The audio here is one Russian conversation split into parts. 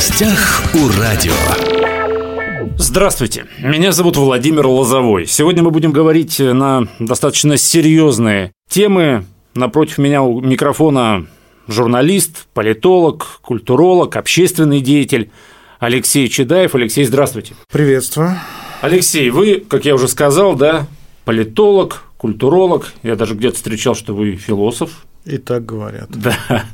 гостях у радио. Здравствуйте, меня зовут Владимир Лозовой. Сегодня мы будем говорить на достаточно серьезные темы. Напротив меня у микрофона журналист, политолог, культуролог, общественный деятель Алексей Чедаев. Алексей, здравствуйте. Приветствую. Алексей, вы, как я уже сказал, да, политолог, культуролог. Я даже где-то встречал, что вы философ. И так говорят. Да.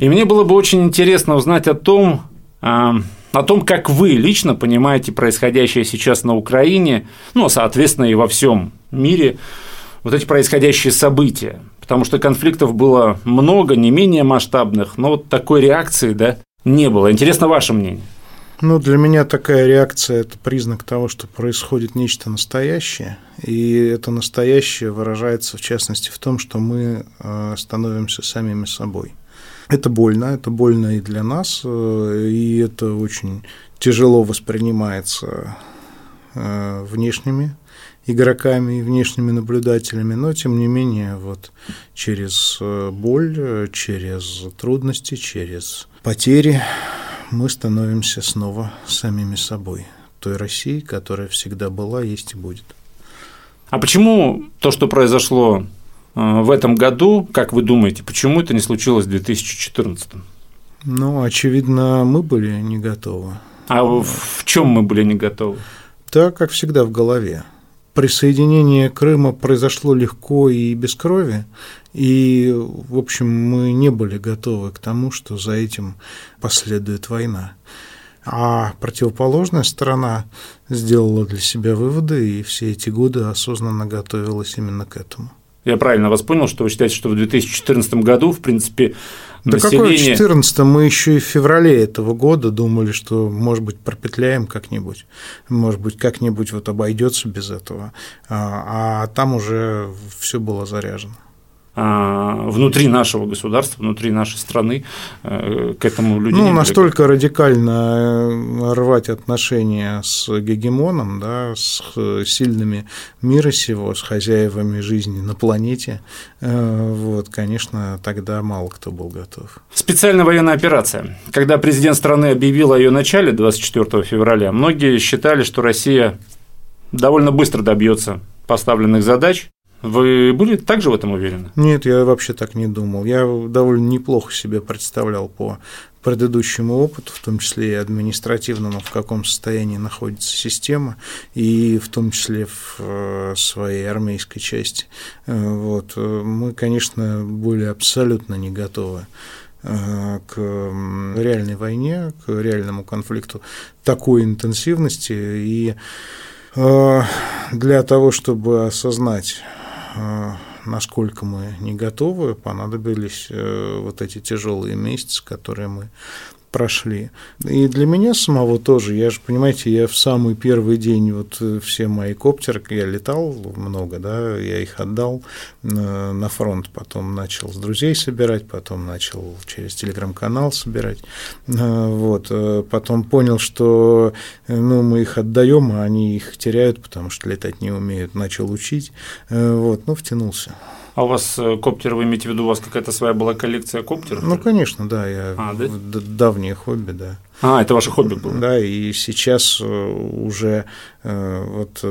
И мне было бы очень интересно узнать о том, о том, как вы лично понимаете происходящее сейчас на Украине, ну, соответственно, и во всем мире, вот эти происходящие события. Потому что конфликтов было много, не менее масштабных, но вот такой реакции, да, не было. Интересно ваше мнение. Ну, для меня такая реакция – это признак того, что происходит нечто настоящее, и это настоящее выражается, в частности, в том, что мы э, становимся самими собой. Это больно, это больно и для нас, э, и это очень тяжело воспринимается э, внешними игроками и внешними наблюдателями, но тем не менее вот через боль, через трудности, через потери мы становимся снова самими собой, той России, которая всегда была, есть и будет. А почему то, что произошло э, в этом году, как вы думаете, почему это не случилось в 2014? Ну, очевидно, мы были не готовы. А в чем мы были не готовы? Так, как всегда, в голове присоединение Крыма произошло легко и без крови, и, в общем, мы не были готовы к тому, что за этим последует война. А противоположная сторона сделала для себя выводы и все эти годы осознанно готовилась именно к этому. Я правильно вас понял, что вы считаете, что в 2014 году, в принципе, да население... какой 14 мы еще и в феврале этого года думали, что, может быть, пропетляем как-нибудь, может быть, как-нибудь вот обойдется без этого, а, а там уже все было заряжено. А, внутри нашего государства, внутри нашей страны э, к этому люди. Ну, настолько были... радикально э, рвать отношения с гегемоном, да, с сильными мира сего, с хозяевами жизни на планете, э, вот, конечно, тогда мало кто был готов. Специальная военная операция. Когда президент страны объявил о ее начале 24 февраля, многие считали, что Россия довольно быстро добьется поставленных задач, вы были также в этом уверены? Нет, я вообще так не думал. Я довольно неплохо себе представлял по предыдущему опыту, в том числе и административному, в каком состоянии находится система, и в том числе в э, своей армейской части. Э, вот. Мы, конечно, были абсолютно не готовы э, к реальной войне, к реальному конфликту такой интенсивности. И для того, чтобы осознать насколько мы не готовы, понадобились э, вот эти тяжелые месяцы, которые мы прошли. И для меня самого тоже, я же, понимаете, я в самый первый день, вот э, все мои коптеры, я летал много, да, я их отдал на фронт, потом начал с друзей собирать, потом начал через телеграм-канал собирать, вот, потом понял, что, ну, мы их отдаем, а они их теряют, потому что летать не умеют, начал учить, вот, ну, втянулся. А у вас э, коптер, вы имеете в виду, у вас какая-то своя была коллекция коптеров? Ну, конечно, да, я а, да? давнее хобби, да. А, это ваше хобби было? Да, и сейчас э, уже э, вот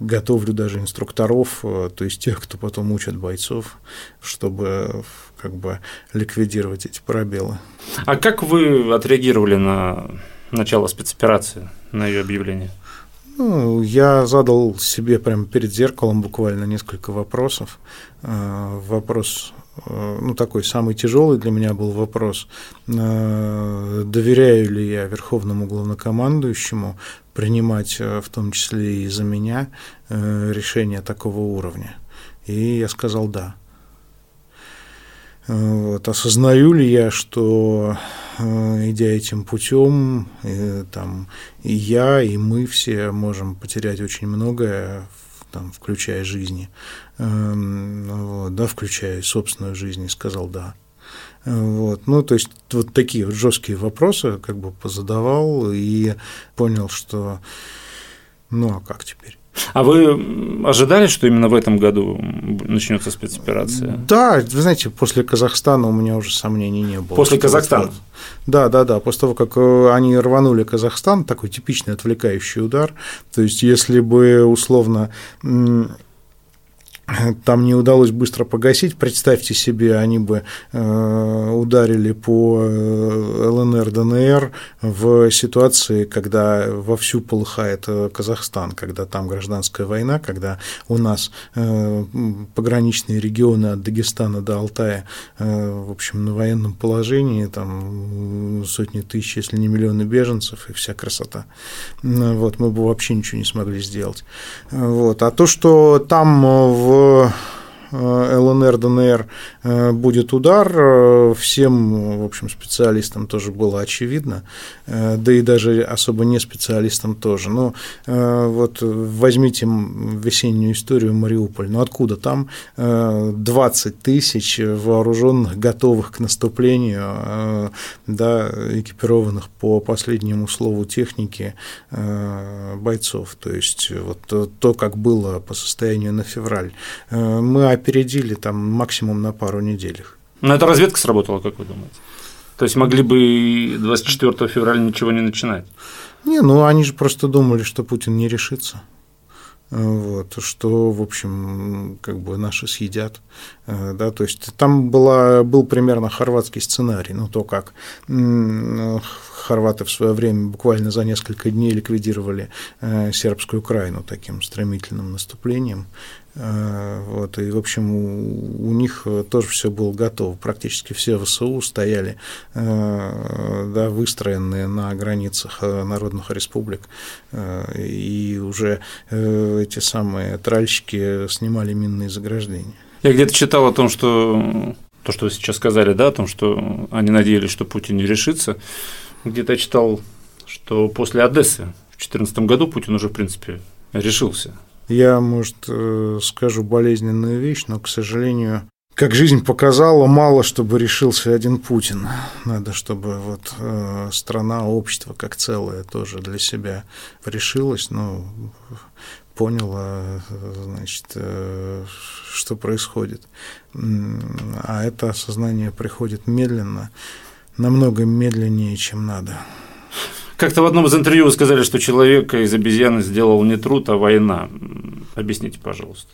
готовлю даже инструкторов, то есть тех, кто потом учат бойцов, чтобы как бы ликвидировать эти пробелы. А как вы отреагировали на начало спецоперации, на ее объявление? Ну, я задал себе прямо перед зеркалом буквально несколько вопросов. Э, вопрос, э, ну, такой самый тяжелый для меня был вопрос, э, доверяю ли я Верховному главнокомандующему принимать, в том числе и за меня, решения такого уровня. И я сказал «да». Вот. Осознаю ли я, что э, идя этим путем, и, там, и я, и мы все можем потерять очень многое, там, включая жизни, эм, вот, да, включая собственную жизнь, и сказал да. Вот. Ну, то есть вот такие вот жесткие вопросы как бы позадавал и понял, что ну а как теперь? А вы ожидали, что именно в этом году начнется спецоперация? Да, вы знаете, после Казахстана у меня уже сомнений не было. После Казахстана? Да, да, да. После того, как э, они рванули Казахстан, такой типичный отвлекающий удар. То есть, если бы условно там не удалось быстро погасить. Представьте себе, они бы э, ударили по э, ЛНР, ДНР в ситуации, когда вовсю полыхает э, Казахстан, когда там гражданская война, когда у нас пограничные регионы от Дагестана до Алтая, в общем, на военном положении, там сотни тысяч, если не миллионы беженцев и вся красота. Вот, мы бы вообще ничего не смогли сделать. Вот. А то, что там в og ЛНР, ДНР э, будет удар, э, всем, в общем, специалистам тоже было очевидно, да и даже особо не специалистам тоже. Но вот возьмите весеннюю историю Мариуполь, ну откуда там 20 тысяч вооруженных, готовых к наступлению, да, экипированных по последнему слову техники бойцов, то есть вот то, как было по состоянию на февраль. Мы опередили там максимум на пару недель. Но эта разведка сработала, как вы думаете? То есть могли бы 24 февраля ничего не начинать? Не, ну они же просто думали, что Путин не решится. Вот, что, в общем, как бы наши съедят. Да, то есть там была, был примерно хорватский сценарий, ну то, как хорваты в свое время буквально за несколько дней ликвидировали э, сербскую Украину таким стремительным наступлением. Э, вот, и, в общем, у, у них тоже все было готово. Практически все ВСУ стояли э, да, выстроенные на границах народных республик. И уже эти самые тральщики снимали минные заграждения. Я где-то читал о том, что то, что вы сейчас сказали, да, о том, что они надеялись, что Путин не решится. Где-то я читал, что после Одессы в 2014 году Путин уже, в принципе, решился. Я, может, э, скажу болезненную вещь, но, к сожалению, как жизнь показала, мало чтобы решился один Путин. Надо, чтобы вот э, страна, общество как целое тоже для себя решилось, ну, поняла, значит, э, что происходит. А это осознание приходит медленно намного медленнее, чем надо. Как-то в одном из интервью вы сказали, что человек из обезьяны сделал не труд, а война. Объясните, пожалуйста.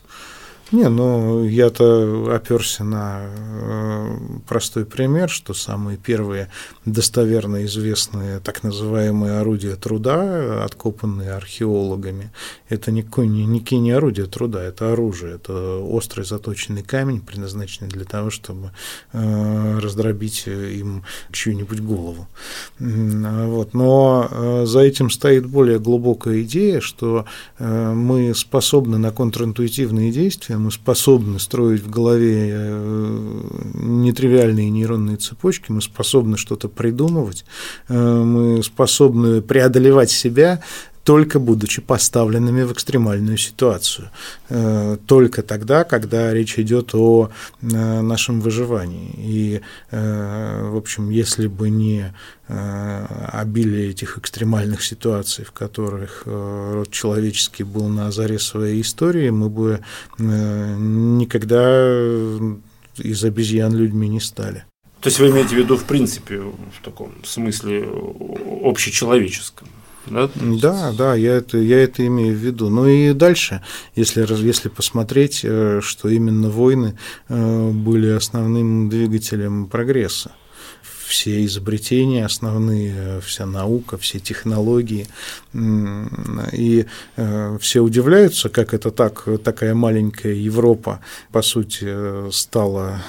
Не, ну я-то оперся на э, простой пример, что самые первые достоверно известные так называемые орудия труда, откопанные археологами, это никакое, никакие не орудия труда, это оружие, это острый заточенный камень, предназначенный для того, чтобы э, раздробить им чью-нибудь голову. Вот. Но э, за этим стоит более глубокая идея, что мы способны на контринтуитивные действия, мы способны строить в голове э, нетривиальные нейронные цепочки, мы способны что-то придумывать, э, мы способны преодолевать себя, только будучи поставленными в экстремальную ситуацию. Э, только тогда, когда речь идет о нашем выживании. И, в общем, если бы не обилие этих экстремальных ситуаций, в которых род человеческий был на заре своей истории, мы бы никогда из обезьян людьми не стали. То есть вы имеете в виду, в принципе, в таком смысле общечеловеческом? Да, да, да я, это, я это имею в виду. Ну и дальше, если, если посмотреть, э, что именно войны э, были основным двигателем прогресса все изобретения основные, вся наука, все технологии. И э, все удивляются, как это так, такая маленькая Европа, по сути, стала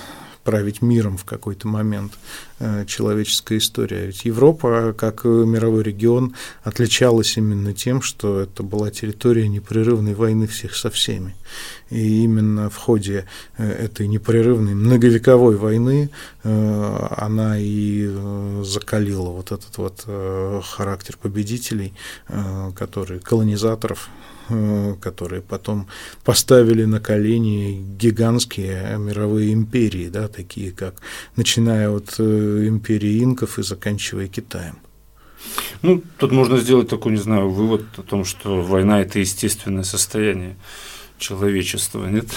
править миром в какой-то момент э, человеческая история. Ведь Европа, как мировой регион, отличалась именно тем, что это была территория непрерывной войны всех со всеми. И именно в ходе э, этой непрерывной многовековой войны э, она и закалила вот этот вот характер победителей, которые колонизаторов, которые потом поставили на колени гигантские мировые империи, да, такие как, начиная от э, империи инков и заканчивая Китаем. Ну, тут можно сделать такой, не знаю, вывод о том, что война – это естественное состояние человечества, нет?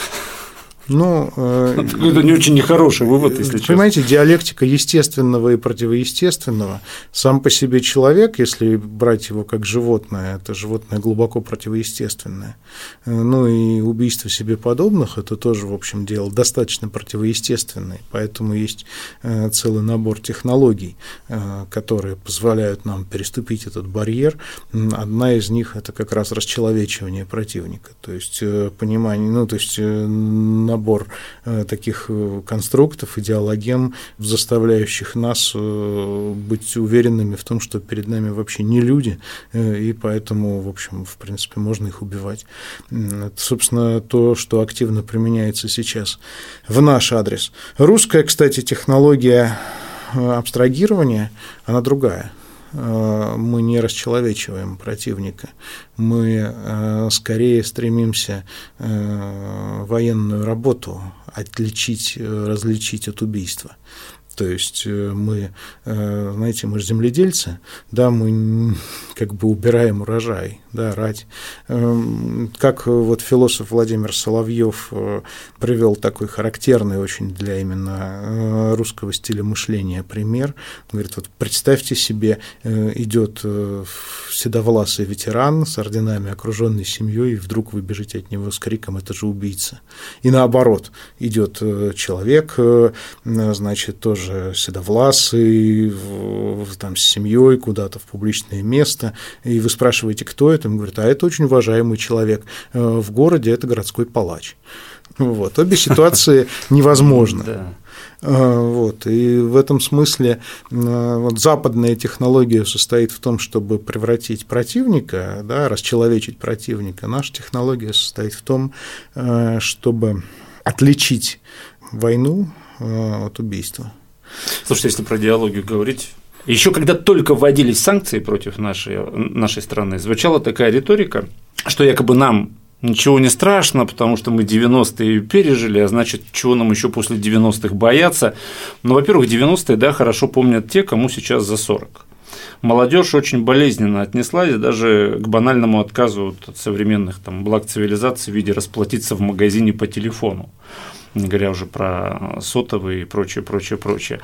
Ну, э, это не очень нехороший вывод, если честно. Понимаете, диалектика естественного и противоестественного. Сам по себе человек, если брать его как животное, это животное глубоко противоестественное. Э, ну и убийство себе подобных – это тоже, в общем, дело достаточно противоестественное. Поэтому есть э, целый набор технологий, которые позволяют нам переступить этот барьер. Одна из них – это как раз расчеловечивание противника. То есть понимание, ну, то есть набор э, таких э, конструктов, идеологем, заставляющих нас э, быть уверенными в том, что перед нами вообще не люди, и поэтому, в общем, в принципе, можно их убивать. Это, собственно, то, что активно применяется сейчас в наш адрес. Русская, кстати, технология абстрагирования, она другая – мы не расчеловечиваем противника, мы э, скорее стремимся э, военную работу отличить, различить от убийства. То есть э, мы, э, знаете, мы же земледельцы, да, мы как бы убираем урожай, да, рать. Эм, как вот философ Владимир Соловьев э, привел такой характерный очень для именно русского стиля мышления пример. Говорит, вот представьте себе, идет седовласый ветеран с орденами, окруженный семьей, и вдруг вы бежите от него с криком «это же убийца». И наоборот, идет человек, значит, тоже тоже седовласый, там, с семьей куда-то в публичное место, и вы спрашиваете, кто это, он говорит, а это очень уважаемый человек, э, в городе это городской палач. Вот. Обе ситуации невозможны. Э, вот. И в этом смысле э, вот, западная технология состоит в том, чтобы превратить противника, да, расчеловечить противника. Наша технология состоит в том, чтобы отличить войну от убийства. Слушайте, если про диалогию говорить, еще когда только вводились санкции против нашей, нашей страны, звучала такая риторика, что якобы нам ничего не страшно, потому что мы 90-е пережили, а значит, чего нам еще после 90-х бояться. Ну, во-первых, 90-е, да, хорошо помнят те, кому сейчас за 40. Молодежь очень болезненно отнеслась даже к банальному отказу от современных там, благ цивилизации в виде расплатиться в магазине по телефону не говоря уже про сотовые и прочее, прочее, прочее.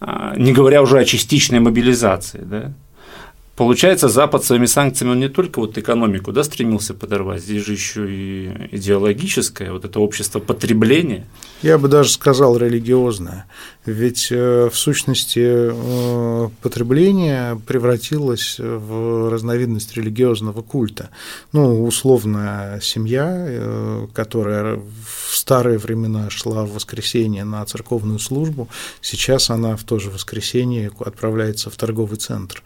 А, не говоря уже о частичной мобилизации, да, Получается, Запад своими санкциями он не только вот экономику да, стремился подорвать, здесь же еще и идеологическое, вот это общество потребления. Я бы даже сказал религиозное. Ведь э, в сущности э, потребление превратилось в разновидность религиозного культа. Ну, условная семья, э, которая в старые времена шла в воскресенье на церковную службу, сейчас она в то же воскресенье отправляется в торговый центр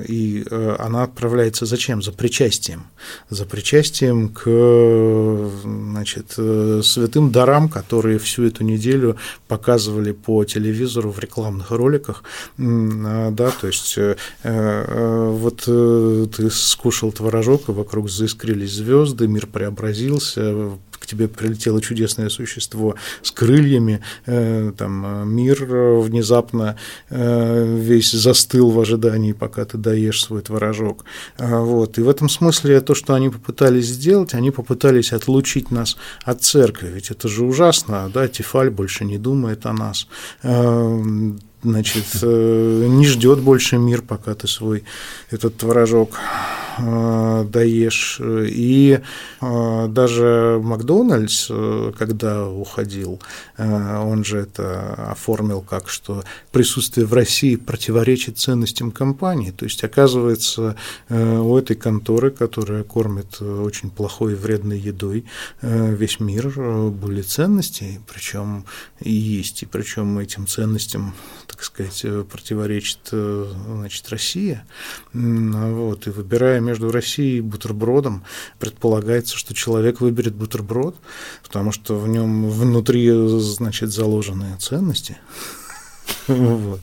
и э, она отправляется зачем? За причастием. За причастием к значит, э, святым дарам, которые всю эту неделю показывали по телевизору в рекламных роликах. А, да, то есть э, вот ты скушал творожок, и вокруг заискрились звезды, мир преобразился, к тебе прилетело чудесное существо с крыльями, э, там э, мир внезапно э, весь застыл в ожидании, пока ты доешь свой творожок. А, вот. И в этом смысле то, что они попытались сделать, они попытались отлучить нас от церкви, ведь это же ужасно, да, Тефаль больше не думает о нас значит, не ждет больше мир, пока ты свой этот творожок Э, даешь. И э, даже Макдональдс, э, когда уходил, он же это оформил как, что присутствие в России противоречит ценностям компании. То есть, оказывается, у этой конторы, которая кормит очень плохой и вредной едой весь мир, были ценности, причем и есть, и причем этим ценностям, сказать, противоречит значит, Россия. Вот, и выбирая между Россией и бутербродом, предполагается, что человек выберет бутерброд, потому что в нем внутри, значит, заложенные ценности. Вот.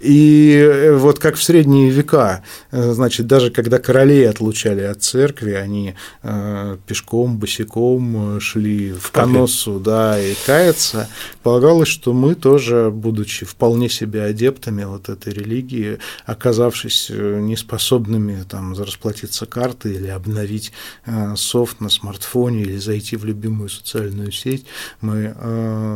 И э, вот как в средние века, э, значит, даже когда королей отлучали от церкви, они э, пешком, босиком шли в коносу, да, и каяться, полагалось, что мы тоже, будучи вполне себе адептами вот этой религии, оказавшись неспособными там расплатиться картой или обновить софт на смартфоне или зайти в любимую социальную сеть, мы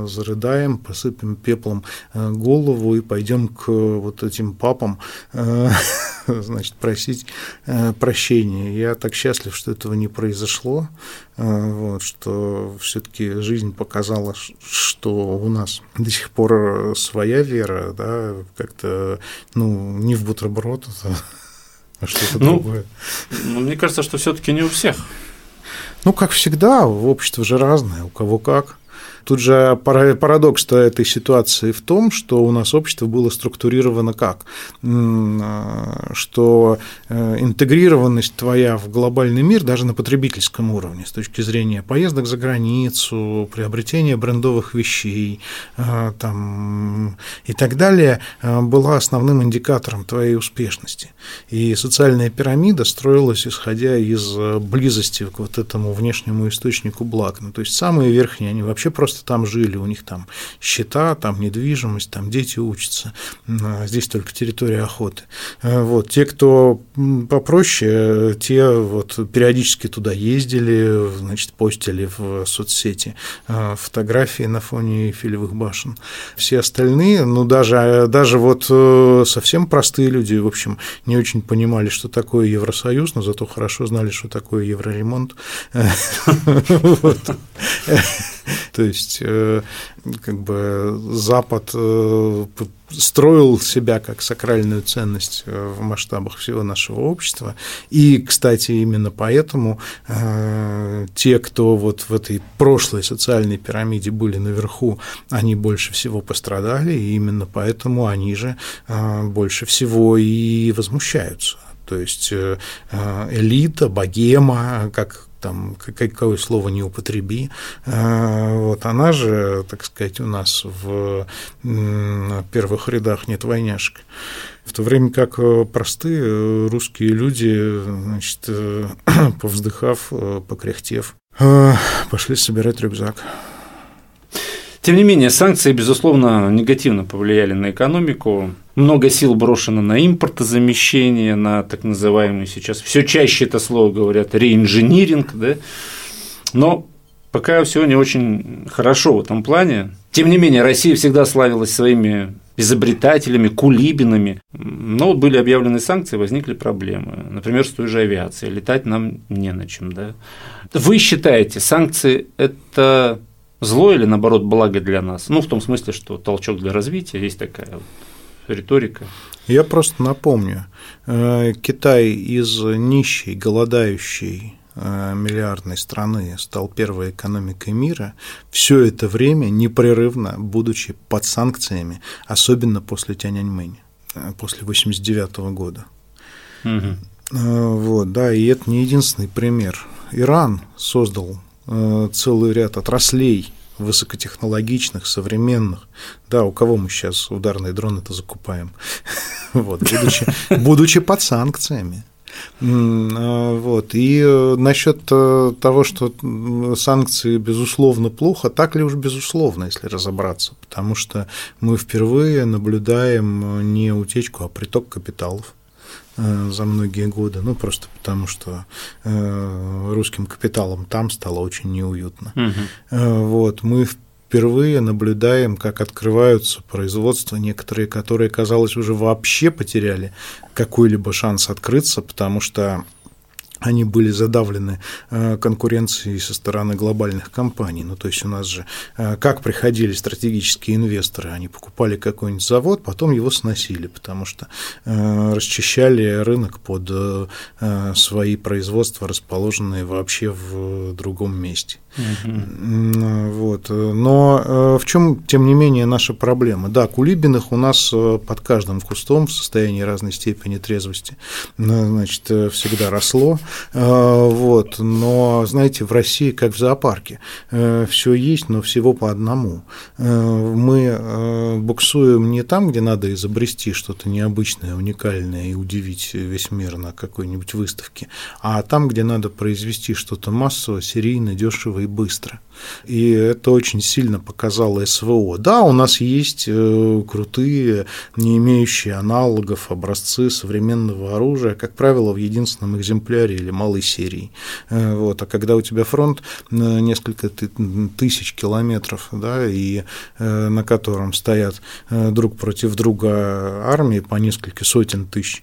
зарыдаем, посыпем пеплом голову и пойдем к вот этим папам, э, значит, просить э, прощения. Я так счастлив, что этого не произошло, э, вот, что все-таки жизнь показала, что у нас до сих пор своя вера, да, как-то, ну, не в бутерброд, а что-то ну, другое. Ну, мне кажется, что все-таки не у всех. Ну, как всегда, общество же разное, у кого как. Тут же парадокс этой ситуации в том, что у нас общество было структурировано как? А, что э, интегрированность твоя в глобальный мир даже на потребительском уровне, с точки зрения поездок за границу, приобретения брендовых вещей а, там, и так далее, а, была основным индикатором твоей успешности. И социальная пирамида строилась исходя из близости к вот этому внешнему источнику благ. Ну, то есть самые верхние, они вообще просто просто там жили, у них там счета, там недвижимость, там дети учатся, а здесь только территория охоты. Э, вот. Те, кто попроще, те вот периодически туда ездили, значит, постили в соцсети э, фотографии на фоне Эйфелевых башен. Все остальные, ну, даже, даже вот э, совсем простые люди, в общем, не очень понимали, что такое Евросоюз, но зато хорошо знали, что такое евроремонт. То есть э, как бы Запад э, строил себя как сакральную ценность э, в масштабах всего нашего общества. И, кстати, именно поэтому те, кто вот в этой прошлой социальной пирамиде были наверху, они больше всего пострадали, и именно поэтому они же больше всего и возмущаются. То есть элита, богема, как там какое слово не употреби. А, вот она же, так сказать, у нас в первых рядах нет войняшек. В то время как э, простые э, русские люди, значит, э, повздыхав, покряхтев, пошли собирать рюкзак. Тем не менее, санкции, безусловно, негативно повлияли на экономику. Много сил брошено на импортозамещение, на так называемый сейчас, все чаще это слово говорят, реинжиниринг, да? но пока все не очень хорошо в этом плане. Тем не менее, Россия всегда славилась своими изобретателями, кулибинами. Но вот были объявлены санкции, возникли проблемы. Например, с той же авиацией. Летать нам не на чем. Да? Вы считаете, санкции – это зло или наоборот благо для нас? Ну, в том смысле, что толчок для развития, есть такая вот риторика. Я просто напомню, э, Китай из нищей, голодающей э, миллиардной страны стал первой экономикой мира, все это время непрерывно, будучи под санкциями, особенно после Тяньаньмэнь, э, после 89 года. Угу. Вот, да, и это не единственный пример. Иран создал целый ряд отраслей высокотехнологичных, современных. Да, у кого мы сейчас ударные дроны-то закупаем? Вот, будучи, будучи под санкциями. А, вот. И э, насчет э, того, что санкции, безусловно, плохо, так ли уж безусловно, если разобраться, потому что мы впервые наблюдаем не утечку, а приток капиталов Э, за многие годы, ну просто потому что э, русским капиталом там стало очень неуютно. Угу. Вот мы впервые наблюдаем, как открываются производства некоторые, которые, казалось, уже вообще потеряли какой-либо шанс открыться, потому что они были задавлены э, конкуренцией со стороны глобальных компаний. Ну, то есть у нас же э, как приходили стратегические инвесторы, они покупали какой-нибудь завод, потом его сносили, потому что э, расчищали рынок под свои производства, расположенные вообще в другом месте. Угу. Вот. Но в чем, тем не менее, наша проблема? Да, кулибиных у нас под каждым кустом в состоянии разной степени трезвости значит, всегда росло. Вот, но, знаете, в России как в зоопарке, все есть, но всего по одному. Мы буксуем не там, где надо изобрести что-то необычное, уникальное и удивить весь мир на какой-нибудь выставке, а там, где надо произвести что-то массово, серийно, дешево и быстро. И это очень сильно показало СВО. Да, у нас есть э, крутые, не имеющие аналогов образцы современного оружия, как правило, в единственном экземпляре или малой серии. Э, вот. А когда у тебя фронт э, несколько тысяч километров, да, и на котором стоят друг против друга армии по несколько сотен тысяч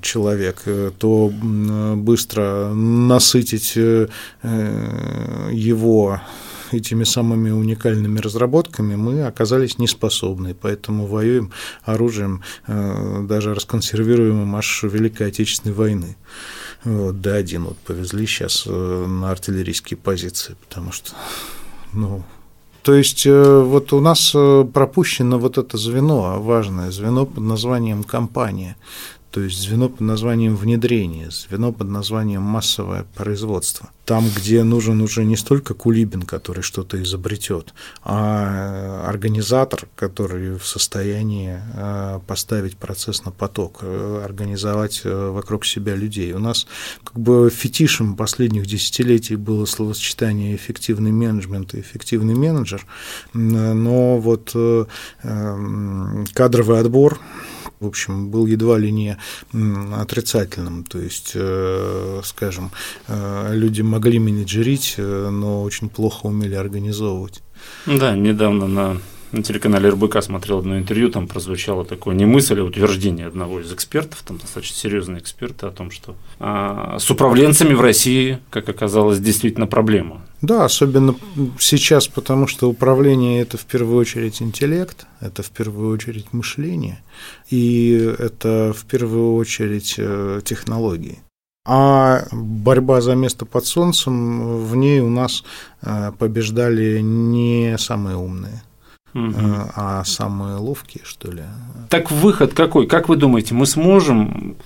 человек, то быстро насытить его этими самыми уникальными разработками мы оказались неспособны, поэтому воюем оружием, э, даже расконсервируемым аж Великой Отечественной войны. Вот, Д-1 вот повезли сейчас э, на артиллерийские позиции, потому что, ну, то есть э, вот у нас пропущено вот это звено, важное звено под названием компания то есть звено под названием внедрение, звено под названием массовое производство. Там, где нужен уже не столько Кулибин, который что-то изобретет, а организатор, который в состоянии э, поставить процесс на поток, э, организовать э, вокруг себя людей. У нас как бы фетишем последних десятилетий было словосочетание эффективный менеджмент и эффективный менеджер, но вот кадровый отбор в общем, был едва ли не отрицательным. То есть, э, скажем, э, люди могли менеджерить, э, но очень плохо умели организовывать. Да, недавно на на телеканале РБК смотрел одно интервью, там прозвучало такое не мысль, а утверждение одного из экспертов, там достаточно серьезные эксперты, о том, что а, с управленцами в России, как оказалось, действительно проблема. Да, особенно сейчас, потому что управление – это в первую очередь интеллект, это в первую очередь мышление, и это в первую очередь э, технологии. А борьба за место под солнцем, в ней у нас э, побеждали не самые умные – угу. а самые ловкие, что ли. Так выход какой? Как вы думаете, мы сможем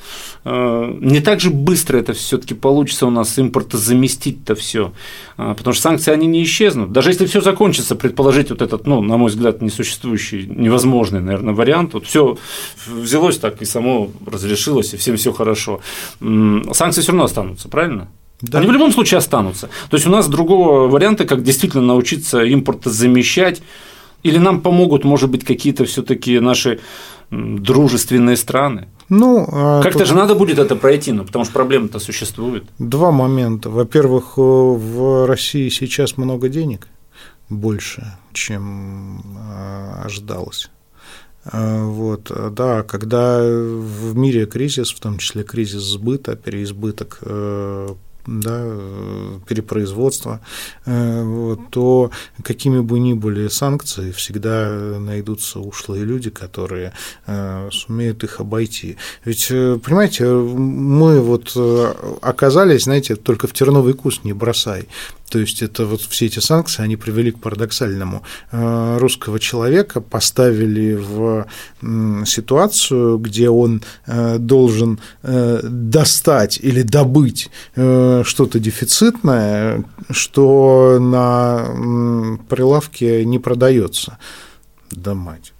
э, не так же быстро это все-таки получится у нас импорта заместить-то все, а, потому что санкции они не исчезнут. Даже если все закончится, предположить вот этот, ну, на мой взгляд, несуществующий, невозможный, наверное, вариант, вот все взялось так и само разрешилось, и всем все хорошо. Санкции все равно останутся, правильно? Да. Они в любом случае останутся. То есть у нас другого варианта, как действительно научиться импорта замещать, или нам помогут, может быть, какие-то все-таки наши дружественные страны? Ну, а как-то тут... же надо будет это пройти, ну, потому что проблема-то существует. Два момента. Во-первых, э, в России сейчас много денег, больше, чем а, ожидалось. А, вот, да, когда в мире кризис, в том числе кризис сбыта, переизбыток э, да, перепроизводства, э, вот, то какими бы ни были санкции, всегда найдутся ушлые люди, которые э, сумеют их обойти. Ведь, э, понимаете, мы вот оказались, знаете, только в терновый куст не бросай. То есть это вот все эти санкции, они привели к парадоксальному. Э, русского человека поставили в ситуацию, где он э, должен э, достать или добыть что-то дефицитное, что на прилавке не продается. Да мать.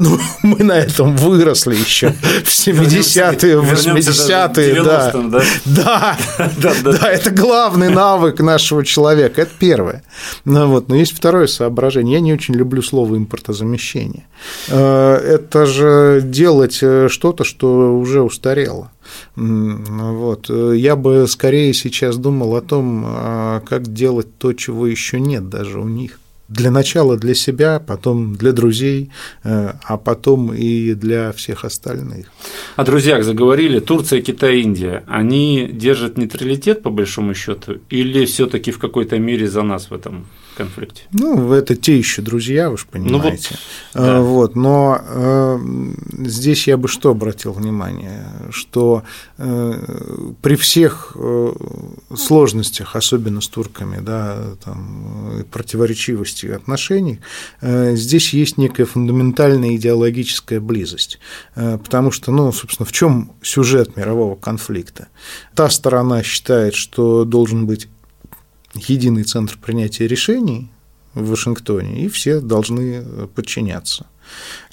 Ну, мы на этом выросли еще в 70-е, в 80-е, да. Да? Да, да, да, это главный навык нашего человека, это первое. Ну, вот. Но есть второе соображение. Я не очень люблю слово импортозамещение. Э, это же делать э, что-то, что уже устарело. Вот. Я бы скорее сейчас думал о том, а как делать то, чего еще нет даже у них для начала для себя, потом для друзей, э, а потом и для всех остальных. О друзьях заговорили. Турция, Китай, Индия. Они держат нейтралитет по большому счету или все-таки в какой-то мере за нас в этом конфликте? Ну, это те еще друзья, вы же понимаете. Ну, вот, да. вот, но э, здесь я бы что обратил внимание, что э, при всех э, сложностях, особенно с турками, да, там, противоречивости отношений, э, здесь есть некая фундаментальная идеологическая близость, э, потому что, ну, собственно, в чем сюжет мирового конфликта? Та сторона считает, что должен быть единый центр принятия решений в Вашингтоне, и все должны подчиняться.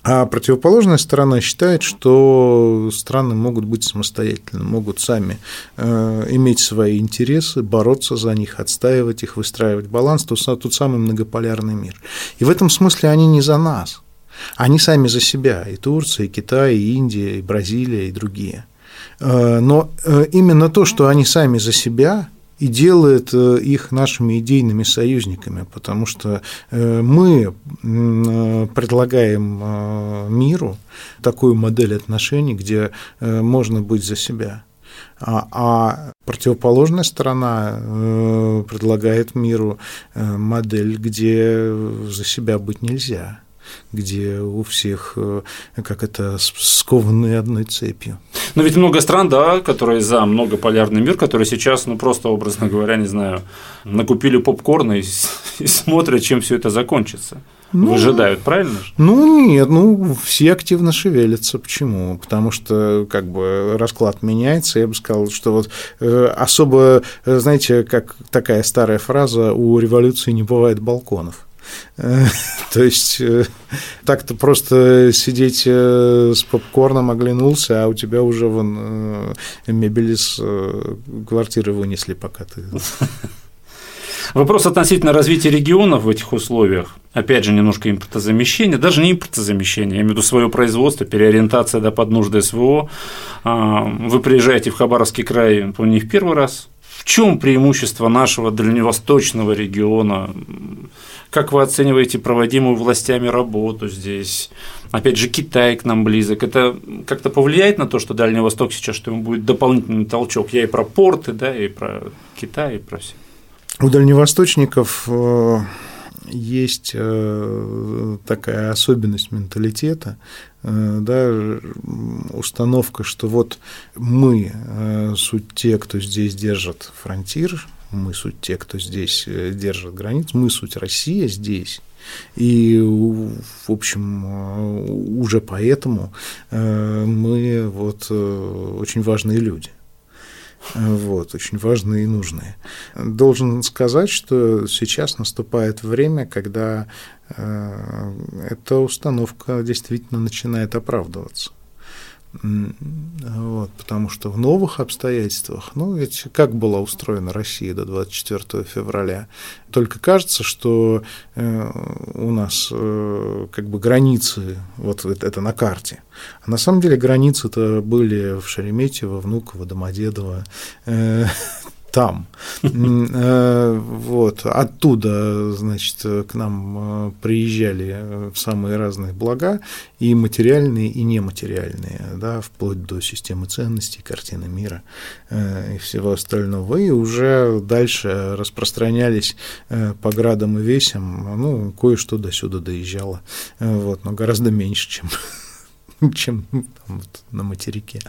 А противоположная сторона считает, что страны могут быть самостоятельны, могут сами э, иметь свои интересы, бороться за них, отстаивать их, выстраивать баланс, тот, тот самый многополярный мир. И в этом смысле они не за нас, они сами за себя, и Турция, и Китай, и Индия, и Бразилия, и другие. Э, но э, именно то, что они сами за себя, и делает э, их нашими идейными союзниками, потому что э, мы предлагаем э, миру такую модель отношений, где можно быть за себя. А, а противоположная сторона предлагает миру модель, где за себя быть нельзя где у всех, э, как это, скованные одной цепью. Но ведь много стран, да, которые за многополярный мир, которые сейчас, ну просто образно говоря, не знаю, накупили попкорна и, и смотрят, чем все это закончится. Ну, Выжидают, правильно? Ну, нет, ну, все активно шевелятся. Почему? Потому что, как бы, расклад меняется. Я бы сказал, что вот э, особо, э, знаете, как такая старая фраза, у революции не бывает балконов. То есть э, так-то просто сидеть э, с попкорном оглянулся, а у тебя уже вон э, мебель из квартиры вынесли, пока ты Вопрос относительно развития регионов в этих условиях, опять же, немножко импортозамещения, даже не импортозамещение, я имею в виду свое производство, переориентация да, под нужды СВО. А, вы приезжаете в Хабаровский край, помню, не в первый раз. В чем преимущество нашего дальневосточного региона как вы оцениваете проводимую властями работу здесь? Опять же, Китай к нам близок. Это как-то повлияет на то, что Дальний Восток сейчас, что ему будет дополнительный толчок? Я и про порты, да, и про Китай, и про все. У дальневосточников э, есть э, такая особенность менталитета, э, да, установка, что вот мы суть те, кто здесь держит фронтир, мы суть те, кто здесь э, держит границу, мы суть Россия здесь. И, в общем, э, уже поэтому э, мы вот очень важные люди. Вот, очень важные и нужные. Должен сказать, что сейчас наступает время, когда эта установка действительно начинает оправдываться. Вот, потому что в новых обстоятельствах, ну ведь как была устроена Россия до 24 февраля, только кажется, что э, у нас э, как бы границы, вот это на карте, а на самом деле границы-то были в Шереметьево, Внуково, Домодедово, э, там. Э, вот. Оттуда, значит, к нам э, приезжали э, самые разные блага, и материальные, и нематериальные, да, вплоть до системы ценностей, картины мира и всего остального. И уже дальше распространялись по градам и весям, ну, кое-что до сюда доезжало, вот, но гораздо меньше, чем чем там, вот, на материке.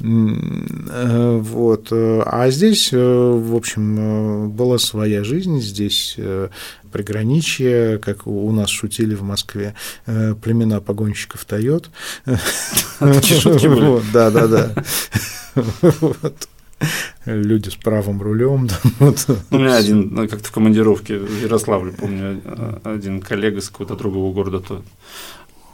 Э, вот. А здесь, э, в общем, э, была своя жизнь, здесь приграничье, как у нас шутили в Москве, племена погонщиков Тойот. Да, да, да. Люди с правым рулем. У меня один, ну, как-то в командировке в Ярославле, помню, один коллега с какого-то другого города, то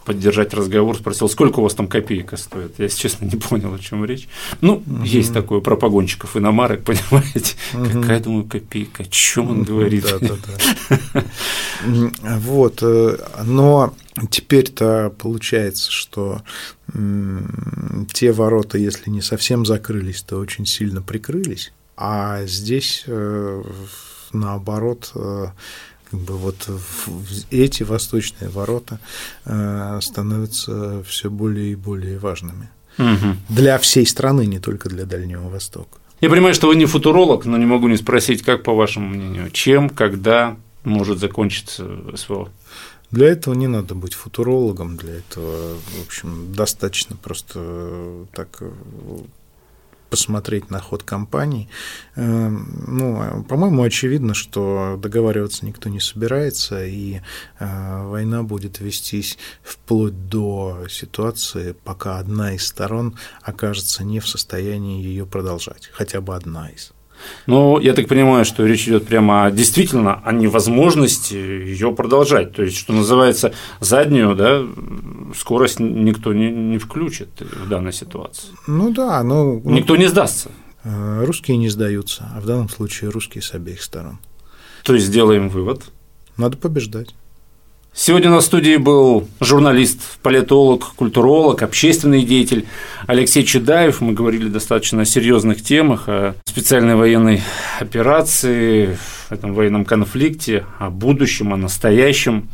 поддержать разговор, спросил, сколько у вас там копейка стоит. Я, если честно, не понял, о чем речь. Ну, угу. есть такое про погонщиков иномарок, понимаете? Угу. Какая, думаю, копейка, о чем он говорит? Вот, э, но теперь-то получается, что те ворота, если не совсем закрылись, то очень сильно прикрылись, а здесь э, наоборот э, как бы вот эти восточные ворота э, становятся все более и более важными угу. для всей страны, не только для Дальнего Востока. Я понимаю, что вы не футуролог, но не могу не спросить, как по вашему мнению, чем, когда может закончиться СВО? Для этого не надо быть футурологом, для этого, в общем, достаточно просто так посмотреть на ход кампании. Эм, ну, по-моему, очевидно, что договариваться никто не собирается, и э, война будет вестись вплоть до ситуации, пока одна из сторон окажется не в состоянии ее продолжать, хотя бы одна из. Ну, я так понимаю, что речь идет прямо действительно о невозможности ее продолжать. То есть, что называется, заднюю да, скорость никто не, не включит в данной ситуации. Ну да, но… Ну, никто не сдастся. Э, русские не сдаются, а в данном случае русские с обеих сторон. То есть, сделаем вывод. Надо побеждать. Сегодня на студии был журналист, политолог, культуролог, общественный деятель Алексей Чедаев. Мы говорили достаточно о серьезных темах, о специальной военной операции, этом военном конфликте, о будущем, о настоящем.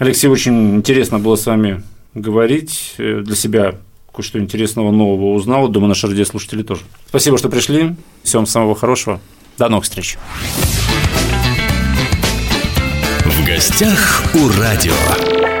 Алексей, очень интересно было с вами говорить. Для себя кое-что интересного нового узнал. Думаю, наши радиослушатели тоже. Спасибо, что пришли. Всем самого хорошего. До новых встреч. Гостях у радио.